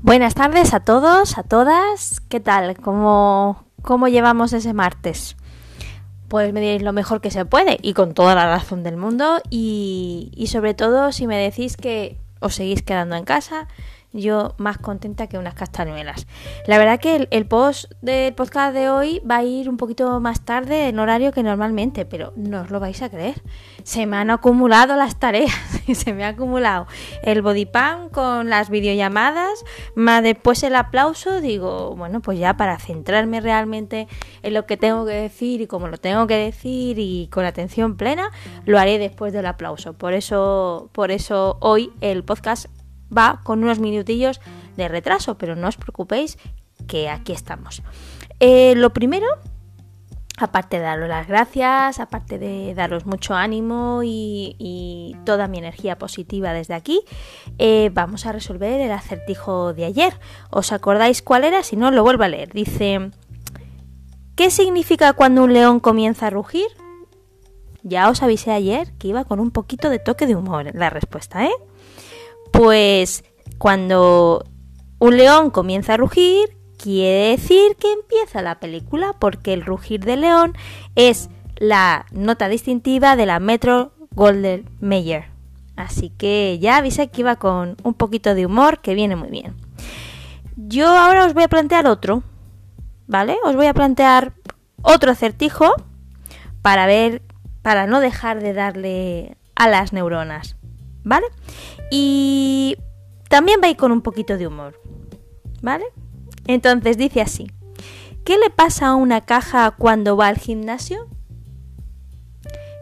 Buenas tardes a todos, a todas. ¿Qué tal? ¿Cómo, cómo llevamos ese martes? Pues me diréis lo mejor que se puede y con toda la razón del mundo y, y sobre todo si me decís que os seguís quedando en casa, yo más contenta que unas castañuelas. La verdad que el, post del podcast de hoy va a ir un poquito más tarde en horario que normalmente, pero no os lo vais a creer. Se me han acumulado las tareas y se me ha acumulado el bodypan con las videollamadas, más después el aplauso, digo, bueno, pues ya para centrarme realmente en lo que tengo que decir y como lo tengo que decir y con atención plena, lo haré después del aplauso. Por eso, por eso hoy el podcast va con unos minutillos de retraso, pero no os preocupéis que aquí estamos. Eh, lo primero, aparte de daros las gracias, aparte de daros mucho ánimo y, toda mi energía positiva desde aquí, eh, vamos a resolver el acertijo de ayer. ¿Os acordáis cuál era? Si no, lo vuelvo a leer. Dice, ¿qué significa cuando un león comienza a rugir? Ya os avisé ayer que iba con un poquito de toque de humor la respuesta, ¿eh? Pues cuando un león comienza a rugir, quiere decir que empieza la película, porque el rugir del león es la nota distintiva de la Metro Golden Mayer. Así que ya avisé que iba con un poquito de humor que viene muy bien. Yo ahora os voy a plantear otro, ¿vale? Os voy a plantear otro acertijo para ver, para no dejar de darle a las neuronas. ¿Vale? Y también va con un poquito de humor, ¿vale? Entonces dice así, ¿qué le pasa a una caja cuando va al gimnasio?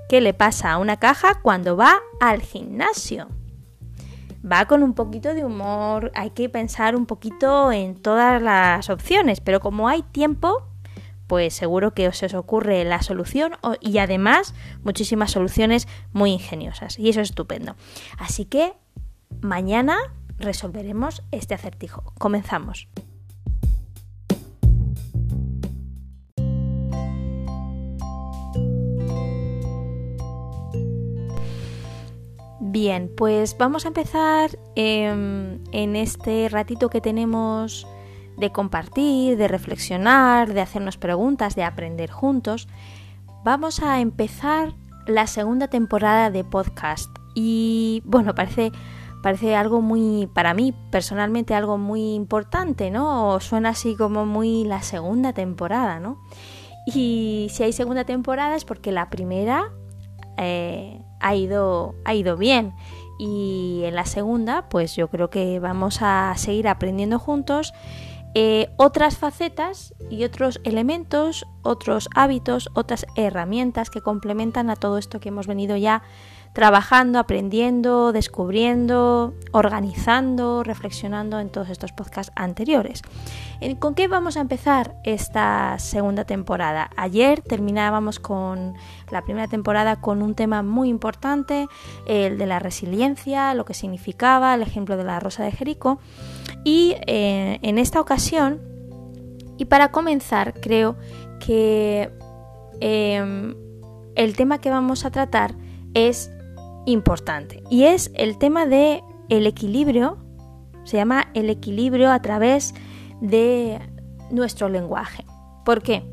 ¿Qué le pasa a una caja cuando va al gimnasio? Va con un poquito de humor, hay que pensar un poquito en todas las opciones, pero como hay tiempo, pues seguro que os, os ocurre la solución y además muchísimas soluciones muy ingeniosas. Y eso es estupendo. Así que mañana resolveremos este acertijo. Comenzamos. Bien, pues vamos a empezar em, en este ratito que tenemos de compartir, de reflexionar, de hacernos preguntas, de aprender juntos, vamos a empezar la segunda temporada de podcast. Y bueno, parece, parece algo muy, para mí personalmente algo muy importante, ¿no? suena así como muy la segunda temporada, ¿no? Y si hay segunda temporada es porque la primera eh, ha, ido, ha ido bien. Y en la segunda, pues yo creo que vamos a seguir aprendiendo juntos eh, otras facetas y otros elementos, otros hábitos, otras herramientas que complementan a todo esto que hemos venido ya trabajando, aprendiendo, descubriendo, organizando, reflexionando en todos estos podcasts anteriores. ¿Con qué vamos a empezar esta segunda temporada? Ayer terminábamos con la primera temporada con un tema muy importante, el de la resiliencia, lo que significaba, el ejemplo de la rosa de Jerico. Y eh, en esta ocasión, y para comenzar, creo que em, el tema que vamos a tratar es importante y es el tema de el equilibrio, se llama el equilibrio a través de nuestro lenguaje. ¿Por qué?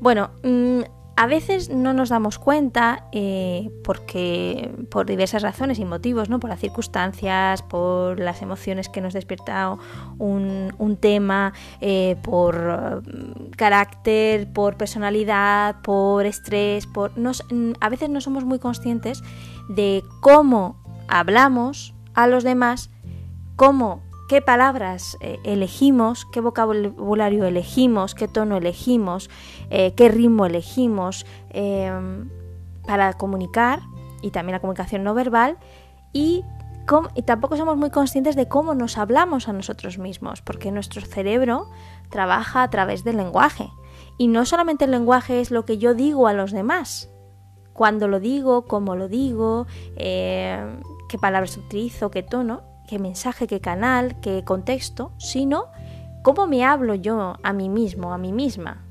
Bueno, mm, a veces no nos damos cuenta eh, porque por diversas razones y motivos, ¿no? por las circunstancias, por las emociones que nos despierta un, tema, eh, por mm, carácter, por personalidad, por estrés, por nos, a veces no somos muy conscientes de cómo hablamos a los demás, cómo qué palabras eh, elegimos, qué vocabulario elegimos, qué tono elegimos, eh, qué ritmo elegimos em, para comunicar y también la comunicación no verbal y, tampoco somos muy conscientes de cómo nos hablamos a nosotros mismos, porque nuestro cerebro trabaja a través del lenguaje y no solamente el lenguaje es lo que yo digo a los demás, cuando lo digo, cómo lo digo, eh, qué palabras utilizo, qué tono, qué mensaje, qué canal, qué contexto, sino cómo me hablo yo a mí mismo, a mí misma.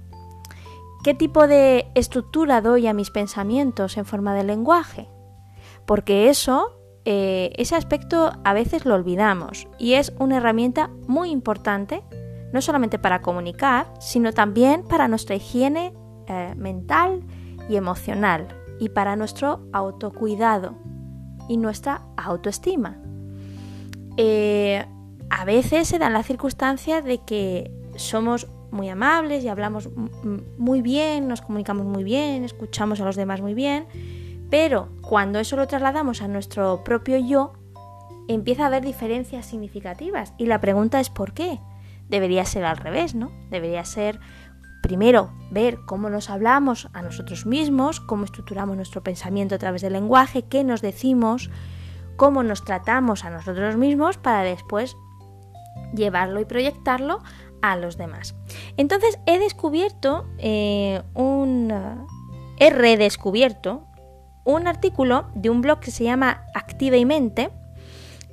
¿Qué tipo de estructura doy a mis pensamientos en forma de lenguaje? Porque eso eh, ese aspecto a veces lo olvidamos y es una herramienta muy importante, no solamente para comunicar, sino también para nuestra higiene eh, mental y emocional y para nuestro autocuidado y nuestra autoestima. Eh, a veces se dan las circunstancias de que somos muy amables y hablamos muy bien, nos comunicamos muy bien, escuchamos a los demás muy bien, pero cuando eso lo trasladamos a nuestro propio yo, empieza a haber diferencias significativas. Y la pregunta es ¿por qué? Debería ser al revés, ¿no? Debería ser primero ver cómo nos hablamos a nosotros mismos, cómo estructuramos nuestro pensamiento a través del lenguaje, qué nos decimos, cómo nos tratamos a nosotros mismos para después llevarlo y proyectarlo a los demás. Entonces he descubierto eh, un... he redescubierto un artículo de un blog que se llama Activa y Mente,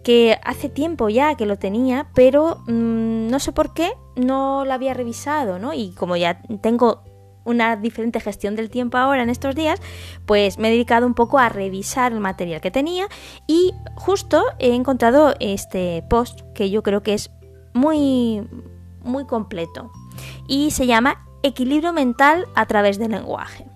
que hace tiempo ya que lo tenía, pero mm, no sé por qué no lo había revisado, ¿no? Y como ya tengo una diferente gestión del tiempo ahora en estos días, pues me he dedicado un poco a revisar el material que tenía y justo he encontrado este post que yo creo que es muy muy completo y se llama Equilibrio mental a través del lenguaje.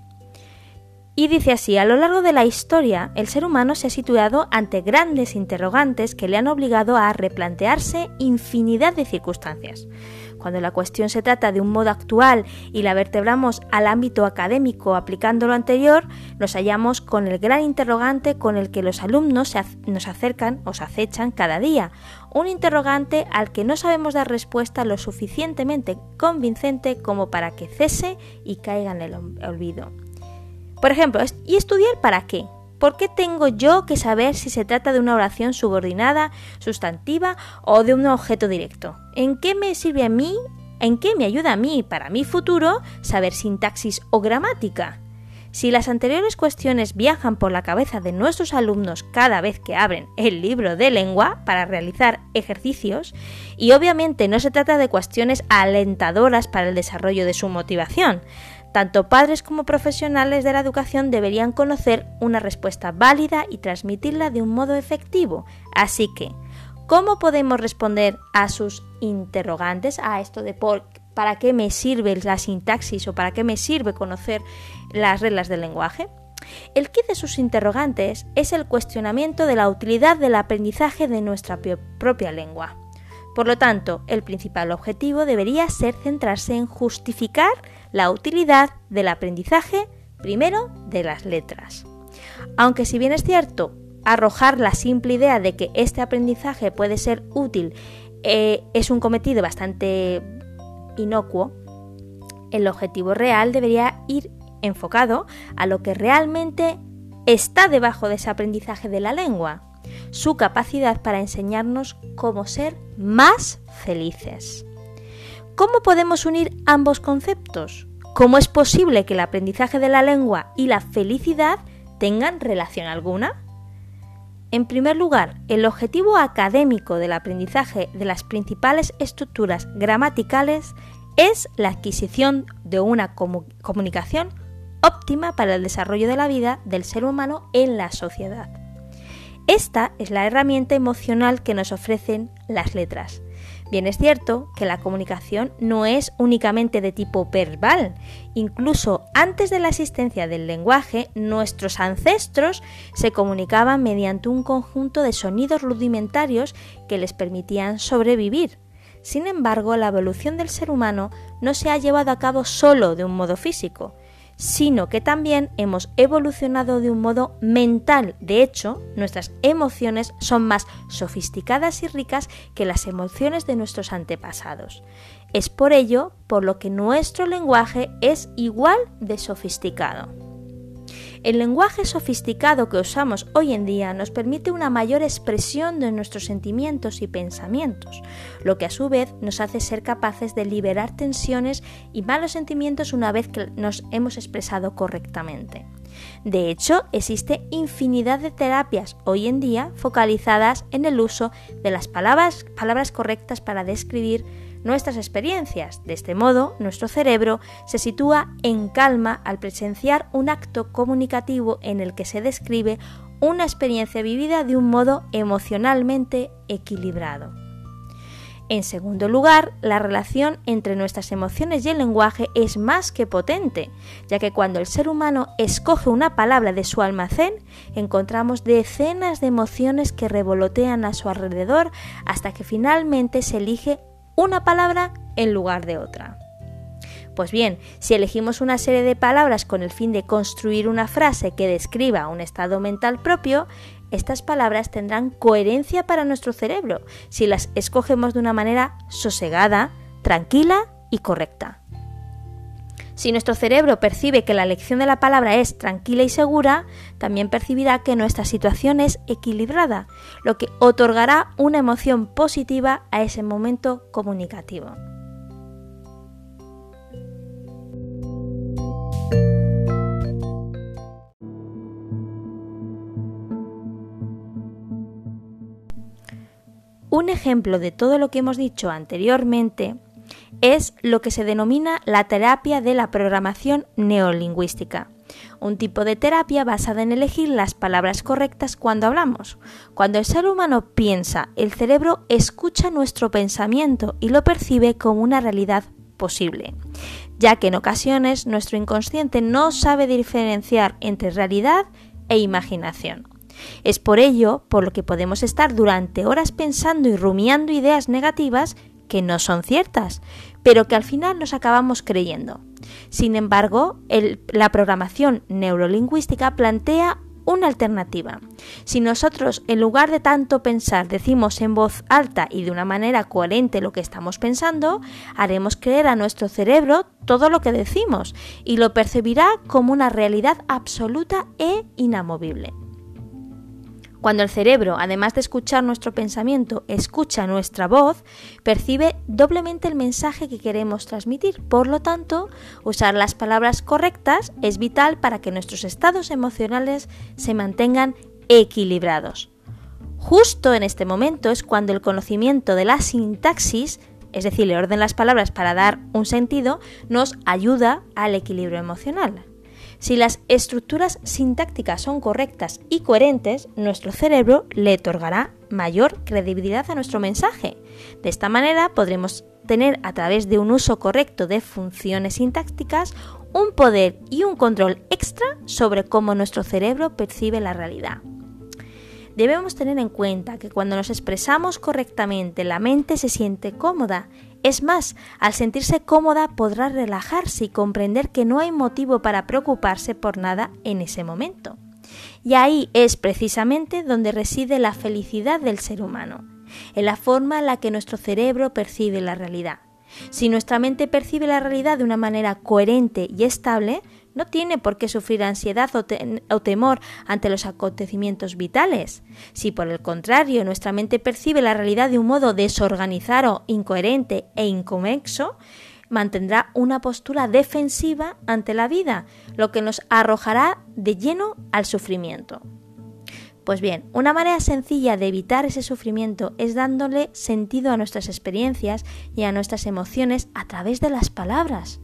Y dice así, a lo largo de la historia, el ser humano se ha situado ante grandes interrogantes que le han obligado a replantearse infinidad de circunstancias. Cuando la cuestión se trata de un modo actual y la vertebramos al ámbito académico aplicando lo anterior, nos hallamos con el gran interrogante con el que los alumnos nos acercan o se acechan cada día. Un interrogante al que no sabemos dar respuesta lo suficientemente convincente como para que cese y caiga en el olvido. Por ejemplo, ¿y estudiar para qué? ¿Por qué tengo yo que saber si se trata de una oración subordinada, sustantiva o de un objeto directo? ¿En qué me sirve a mí? ¿En qué me ayuda a mí para mi futuro saber sintaxis o gramática? Si las anteriores cuestiones viajan por la cabeza de nuestros alumnos cada vez que abren el libro de lengua para realizar ejercicios, y obviamente no se trata de cuestiones alentadoras para el desarrollo de su motivación, tanto padres como profesionales de la educación deberían conocer una respuesta válida y transmitirla de un modo efectivo. Así que, ¿cómo podemos responder a sus interrogantes, a esto de por, para qué me sirve la sintaxis o para qué me sirve conocer las reglas del lenguaje? El kit de sus interrogantes es el cuestionamiento de la utilidad del aprendizaje de nuestra propia lengua. Por lo tanto, el principal objetivo debería ser centrarse en justificar la utilidad del aprendizaje primero de las letras. Aunque si bien es cierto, arrojar la simple idea de que este aprendizaje puede ser útil eh, es un cometido bastante inocuo, el objetivo real debería ir enfocado a lo que realmente está debajo de ese aprendizaje de la lengua, su capacidad para enseñarnos cómo ser más felices. ¿Cómo podemos unir ambos conceptos? ¿Cómo es posible que el aprendizaje de la lengua y la felicidad tengan relación alguna? En primer lugar, el objetivo académico del aprendizaje de las principales estructuras gramaticales es la adquisición de una comunicación óptima para el desarrollo de la vida del ser humano en la sociedad. Esta es la herramienta emocional que nos ofrecen las letras, Bien es cierto que la comunicación no es únicamente de tipo verbal. Incluso antes de la existencia del lenguaje, nuestros ancestros se comunicaban mediante un conjunto de sonidos rudimentarios que les permitían sobrevivir. Sin embargo, la evolución del ser humano no se ha llevado a cabo solo de un modo físico, sino que también hemos evolucionado de un modo mental. De hecho, nuestras emociones son más sofisticadas y ricas que las emociones de nuestros antepasados. Es por ello por lo que nuestro lenguaje es igual de sofisticado. El lenguaje sofisticado que usamos hoy en día nos permite una mayor expresión de nuestros sentimientos y pensamientos, lo que a su vez nos hace ser capaces de liberar tensiones y malos sentimientos una vez que nos hemos expresado correctamente. De hecho, existe infinidad de terapias hoy en día focalizadas en el uso de las palabras, palabras correctas para describir nuestras experiencias. De este modo, nuestro cerebro se sitúa en calma al presenciar un acto comunicativo en el que se describe una experiencia vivida de un modo emocionalmente equilibrado. En segundo lugar, la relación entre nuestras emociones y el lenguaje es más que potente, ya que cuando el ser humano escoge una palabra de su almacén, encontramos decenas de emociones que revolotean a su alrededor hasta que finalmente se elige una palabra en lugar de otra. Pues bien, si elegimos una serie de palabras con el fin de construir una frase que describa un estado mental propio, estas palabras tendrán coherencia para nuestro cerebro si las escogemos de una manera sosegada, tranquila y correcta. Si nuestro cerebro percibe que la elección de la palabra es tranquila y segura, también percibirá que nuestra situación es equilibrada, lo que otorgará una emoción positiva a ese momento comunicativo. Un ejemplo de todo lo que hemos dicho anteriormente es lo que se denomina la terapia de la programación neolingüística, un tipo de terapia basada en elegir las palabras correctas cuando hablamos. Cuando el ser humano piensa, el cerebro escucha nuestro pensamiento y lo percibe como una realidad posible, ya que en ocasiones nuestro inconsciente no sabe diferenciar entre realidad e imaginación. Es por ello por lo que podemos estar durante horas pensando y rumiando ideas negativas que no son ciertas, pero que al final nos acabamos creyendo. Sin embargo, la programación neurolingüística plantea una alternativa. Si nosotros, en lugar de tanto pensar, decimos en voz alta y de una manera coherente lo que estamos pensando, haremos creer a nuestro cerebro todo lo que decimos y lo percibirá como una realidad absoluta e inamovible. Cuando el cerebro, además de escuchar nuestro pensamiento, escucha nuestra voz, percibe doblemente el mensaje que queremos transmitir. Por lo tanto, usar las palabras correctas es vital para que nuestros estados emocionales se mantengan equilibrados. Justo en este momento es cuando el conocimiento de la sintaxis, es decir, el orden de las palabras para dar un sentido, nos ayuda al equilibrio emocional. Si las estructuras sintácticas son correctas y coherentes, nuestro cerebro le otorgará mayor credibilidad a nuestro mensaje. De esta manera podremos tener a través de un uso correcto de funciones sintácticas un poder y un control extra sobre cómo nuestro cerebro percibe la realidad. Debemos tener en cuenta que cuando nos expresamos correctamente la mente se siente cómoda es más, al sentirse cómoda podrá relajarse y comprender que no hay motivo para preocuparse por nada en ese momento. Y ahí es precisamente donde reside la felicidad del ser humano, en la forma en la que nuestro cerebro percibe la realidad. Si nuestra mente percibe la realidad de una manera coherente y estable, no tiene por qué sufrir ansiedad o, temor ante los acontecimientos vitales. Si por el contrario nuestra mente percibe la realidad de un modo desorganizado, incoherente e inconexo, mantendrá una postura defensiva ante la vida, lo que nos arrojará de lleno al sufrimiento. Pues bien, una manera sencilla de evitar ese sufrimiento es dándole sentido a nuestras experiencias y a nuestras emociones a través de las palabras.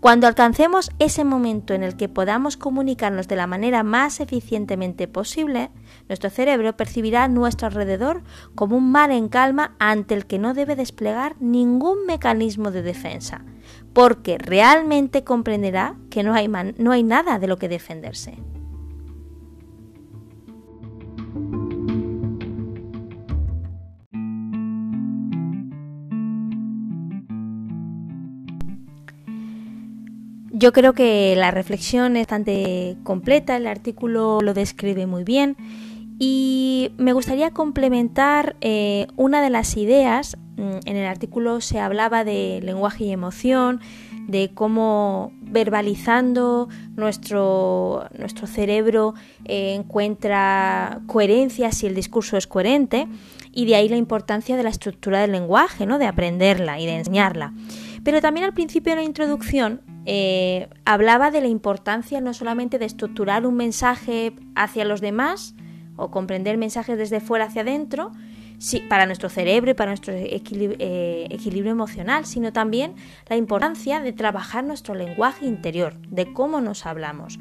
Cuando alcancemos ese momento en el que podamos comunicarnos de la manera más eficientemente posible, nuestro cerebro percibirá nuestro alrededor como un mar en calma ante el que no debe desplegar ningún mecanismo de defensa, porque realmente comprenderá que no hay, no hay nada de lo que defenderse. Yo creo que la reflexión es bastante completa, el artículo lo describe muy bien y me gustaría complementar eh, una de las ideas. Mm, en el artículo se hablaba de lenguaje y emoción, de cómo verbalizando nuestro, nuestro cerebro eh, encuentra coherencia si el discurso es coherente y de ahí la importancia de la estructura del lenguaje, ¿no? de aprenderla y de enseñarla. Pero también al principio de la introducción eh, hablaba de la importancia no solamente de estructurar un mensaje hacia los demás o comprender mensajes desde fuera hacia adentro, para nuestro cerebro y para nuestro eh, equilibrio emocional, sino también la importancia de trabajar nuestro lenguaje interior, de cómo nos hablamos.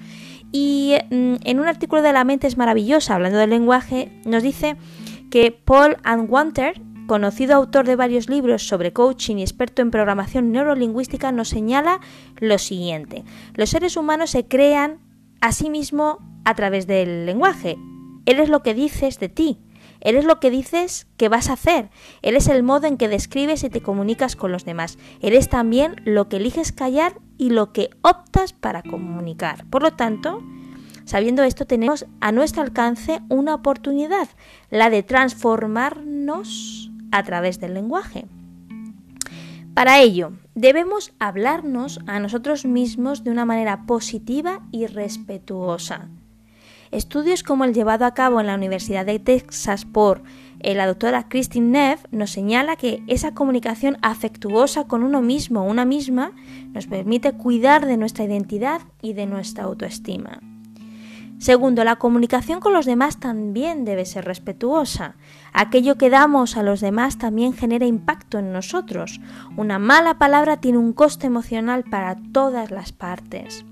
Y mm, en un artículo de La mente es maravillosa, hablando del lenguaje, nos dice que Paul Anwanter, conocido autor de varios libros sobre coaching y experto en programación neurolingüística, nos señala lo siguiente. Los seres humanos se crean a sí mismos a través del lenguaje. Eres lo que dices de ti, eres lo que dices que vas a hacer. Él es el modo en que describes y te comunicas con los demás. Eres también lo que eliges callar y lo que optas para comunicar. Por lo tanto, sabiendo esto, tenemos a nuestro alcance una oportunidad, la de transformarnos a través del lenguaje. Para ello, debemos hablarnos a nosotros mismos de una manera positiva y respetuosa. Estudios como el llevado a cabo en la Universidad de Texas por la doctora Christine Neff nos señala que esa comunicación afectuosa con uno mismo o una misma nos permite cuidar de nuestra identidad y de nuestra autoestima. Segundo, la comunicación con los demás también debe ser respetuosa. Aquello que damos a los demás también genera impacto en nosotros. Una mala palabra tiene un coste emocional para todas las partes.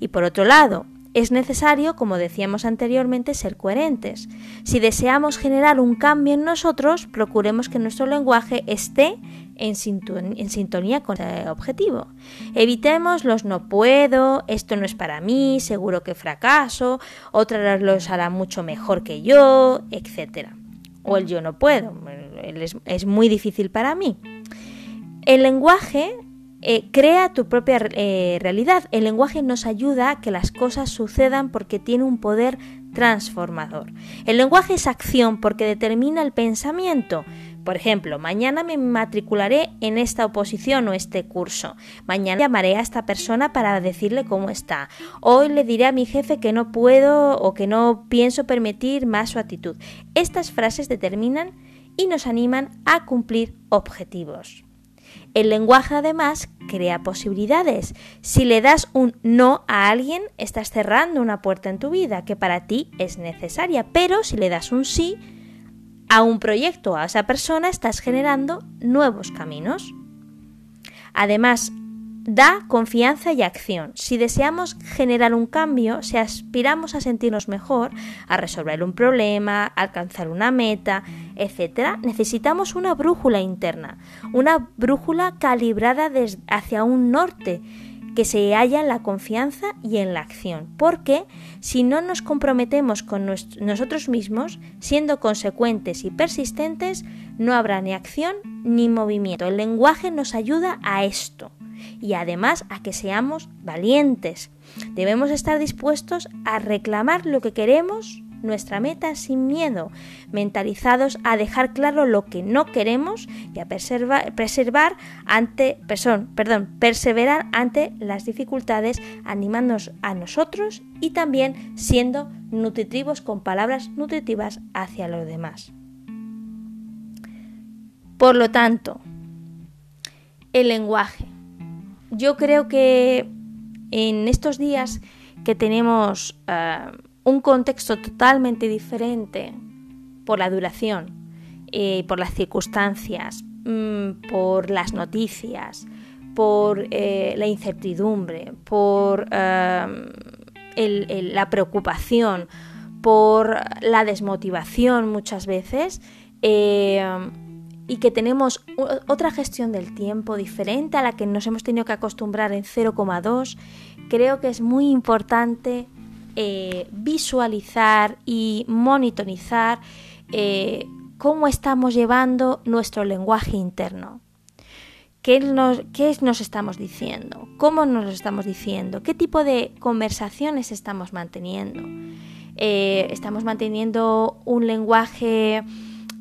Y por otro lado, es necesario, como decíamos anteriormente, ser coherentes. Si deseamos generar un cambio en nosotros, procuremos que nuestro lenguaje esté en, sintonía con el objetivo. Evitemos los no puedo, esto no es para mí, seguro que fracaso, otra lo hará mucho mejor que yo, etc. O el yo no puedo, es muy difícil para mí. El lenguaje eh, crea tu propia eh, realidad. El lenguaje nos ayuda a que las cosas sucedan porque tiene un poder transformador. El lenguaje es acción porque determina el pensamiento. Por ejemplo, mañana me matricularé en esta oposición o este curso. Mañana llamaré a esta persona para decirle cómo está. Hoy le diré a mi jefe que no puedo o que no pienso permitir más su actitud. Estas frases determinan y nos animan a cumplir objetivos. El lenguaje además crea posibilidades. Si le das un no a alguien, estás cerrando una puerta en tu vida que para ti es necesaria, pero si le das un sí a un proyecto, a esa persona, estás generando nuevos caminos. Además, da confianza y acción. Si deseamos generar un cambio, si aspiramos a sentirnos mejor, a resolver un problema, a alcanzar una meta, etc., necesitamos una brújula interna, una brújula calibrada hacia un norte que se halla en la confianza y en la acción, porque si no nos comprometemos con nosotros mismos, siendo consecuentes y persistentes, no habrá ni acción ni movimiento. El lenguaje nos ayuda a esto y además a que seamos valientes. Debemos estar dispuestos a reclamar lo que queremos, nuestra meta sin miedo, mentalizados a dejar claro lo que no queremos y a preservar, ante, perdón, perdón, perseverar ante las dificultades, animándonos a nosotros y también siendo nutritivos con palabras nutritivas hacia los demás. Por lo tanto, el lenguaje yo creo que en estos días que tenemos eh, un contexto totalmente diferente por la duración, eh, por las circunstancias, mm, por las noticias, por eh, la incertidumbre, por la preocupación, por la desmotivación muchas veces, y que tenemos otra gestión del tiempo diferente a la que nos hemos tenido que acostumbrar en 0,2, creo que es muy importante eh, visualizar y monitorizar eh, cómo estamos llevando nuestro lenguaje interno. ¿Qué nos, ¿Qué nos estamos diciendo? ¿Cómo nos lo estamos diciendo? ¿Qué tipo de conversaciones estamos manteniendo? Eh, ¿Estamos manteniendo un lenguaje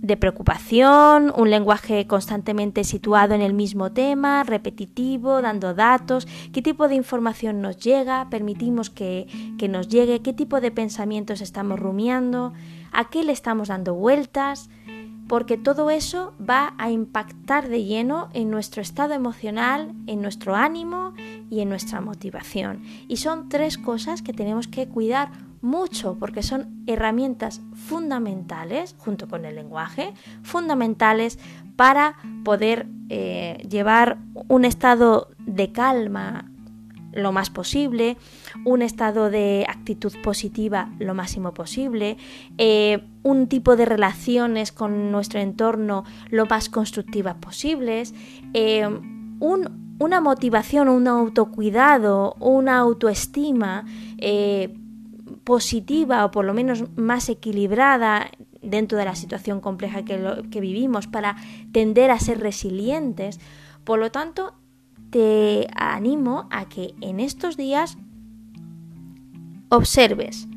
de preocupación, un lenguaje constantemente situado en el mismo tema, repetitivo, dando datos, qué tipo de información nos llega, permitimos que, que nos llegue, qué tipo de pensamientos estamos rumiando, a qué le estamos dando vueltas, porque todo eso va a impactar de lleno en nuestro estado emocional, en nuestro ánimo y en nuestra motivación. Y son tres cosas que tenemos que cuidar mucho porque son herramientas fundamentales, junto con el lenguaje, fundamentales para poder eh, llevar un estado de calma lo más posible, un estado de actitud positiva lo máximo posible, eh, un tipo de relaciones con nuestro entorno lo más constructivas posibles, eh, una motivación, un autocuidado, una autoestima positiva o por lo menos más equilibrada dentro de la situación compleja que, vivimos para tender a ser resilientes. Por lo tanto, te animo a que en estos días observes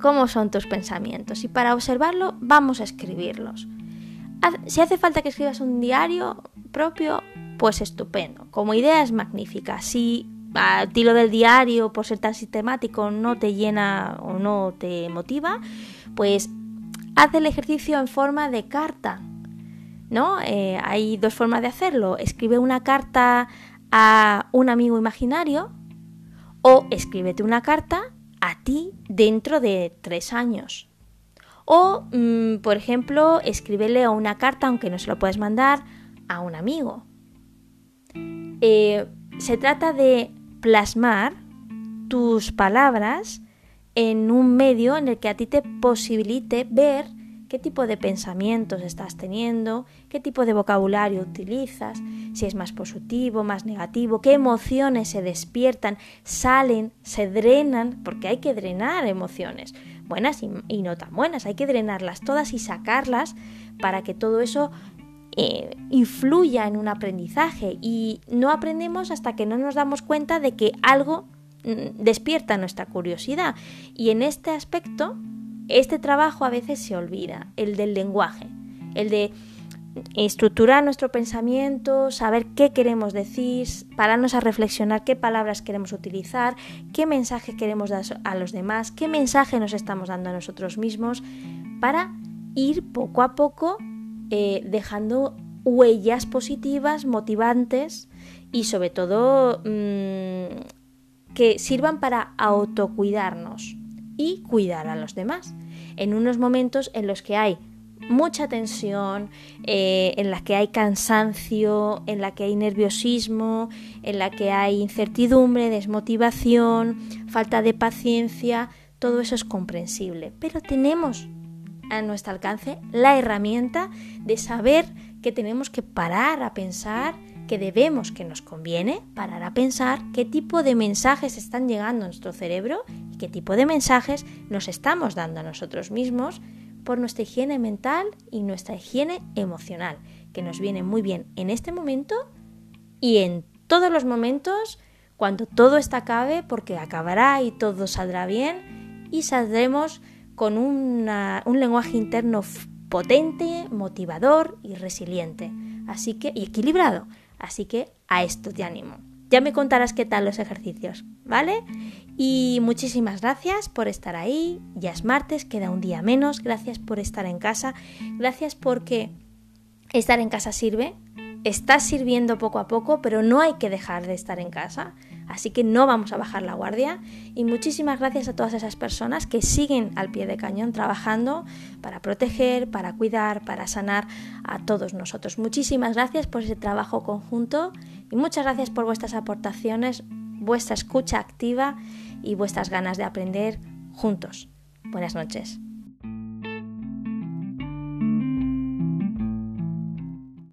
cómo son tus pensamientos y para observarlo vamos a escribirlos. Si hace falta que escribas un diario propio, pues estupendo. Como idea es magnífica. A tiro del diario, por ser tan sistemático, no te llena o no te motiva, pues haz el ejercicio en forma de carta. ¿No? Eh, hay dos formas de hacerlo. Escribe una carta a un amigo imaginario o escríbete una carta a ti dentro de tres años. O, mm, por ejemplo, escríbele una carta, aunque no se lo puedes mandar, a un amigo. Eh, se trata de plasmar tus palabras en un medio en el que a ti te posibilite ver qué tipo de pensamientos estás teniendo, qué tipo de vocabulario utilizas, si es más positivo, más negativo, qué emociones se despiertan, salen, se drenan, porque hay que drenar emociones, buenas y, no tan buenas, hay que drenarlas todas y sacarlas para que todo eso eh, influya en un aprendizaje y no aprendemos hasta que no nos damos cuenta de que algo mm, despierta nuestra curiosidad. Y en este aspecto este trabajo a veces se olvida, el del lenguaje, el de estructurar nuestro pensamiento, saber qué queremos decir, pararnos a reflexionar qué palabras queremos utilizar, qué mensaje queremos dar a los demás, qué mensaje nos estamos dando a nosotros mismos, para ir poco a poco eh, dejando huellas positivas, motivantes y sobre todo mm, que sirvan para autocuidarnos y cuidar a los demás. En unos momentos en los que hay mucha tensión, eh, en la que hay cansancio, en la que hay nerviosismo, en la que hay incertidumbre, desmotivación, falta de paciencia, todo eso es comprensible. Pero tenemos a nuestro alcance la herramienta de saber que tenemos que parar a pensar que debemos, que nos conviene, parar a pensar qué tipo de mensajes están llegando a nuestro cerebro y qué tipo de mensajes nos estamos dando a nosotros mismos por nuestra higiene mental y nuestra higiene emocional, que nos viene muy bien en este momento y en todos los momentos cuando todo está acabe, porque acabará y todo saldrá bien y saldremos con un lenguaje interno potente, motivador y resiliente, así que y equilibrado. Así que a esto te animo. Ya me contarás qué tal los ejercicios, ¿vale? Y muchísimas gracias por estar ahí. Ya es martes, queda un día menos. Gracias por estar en casa. Gracias porque estar en casa sirve. Estás sirviendo poco a poco, pero no hay que dejar de estar en casa. Así que no vamos a bajar la guardia y muchísimas gracias a todas esas personas que siguen al pie de cañón trabajando para proteger, para cuidar, para sanar a todos nosotros. Muchísimas gracias por ese trabajo conjunto y muchas gracias por vuestras aportaciones, vuestra escucha activa y vuestras ganas de aprender juntos. Buenas noches.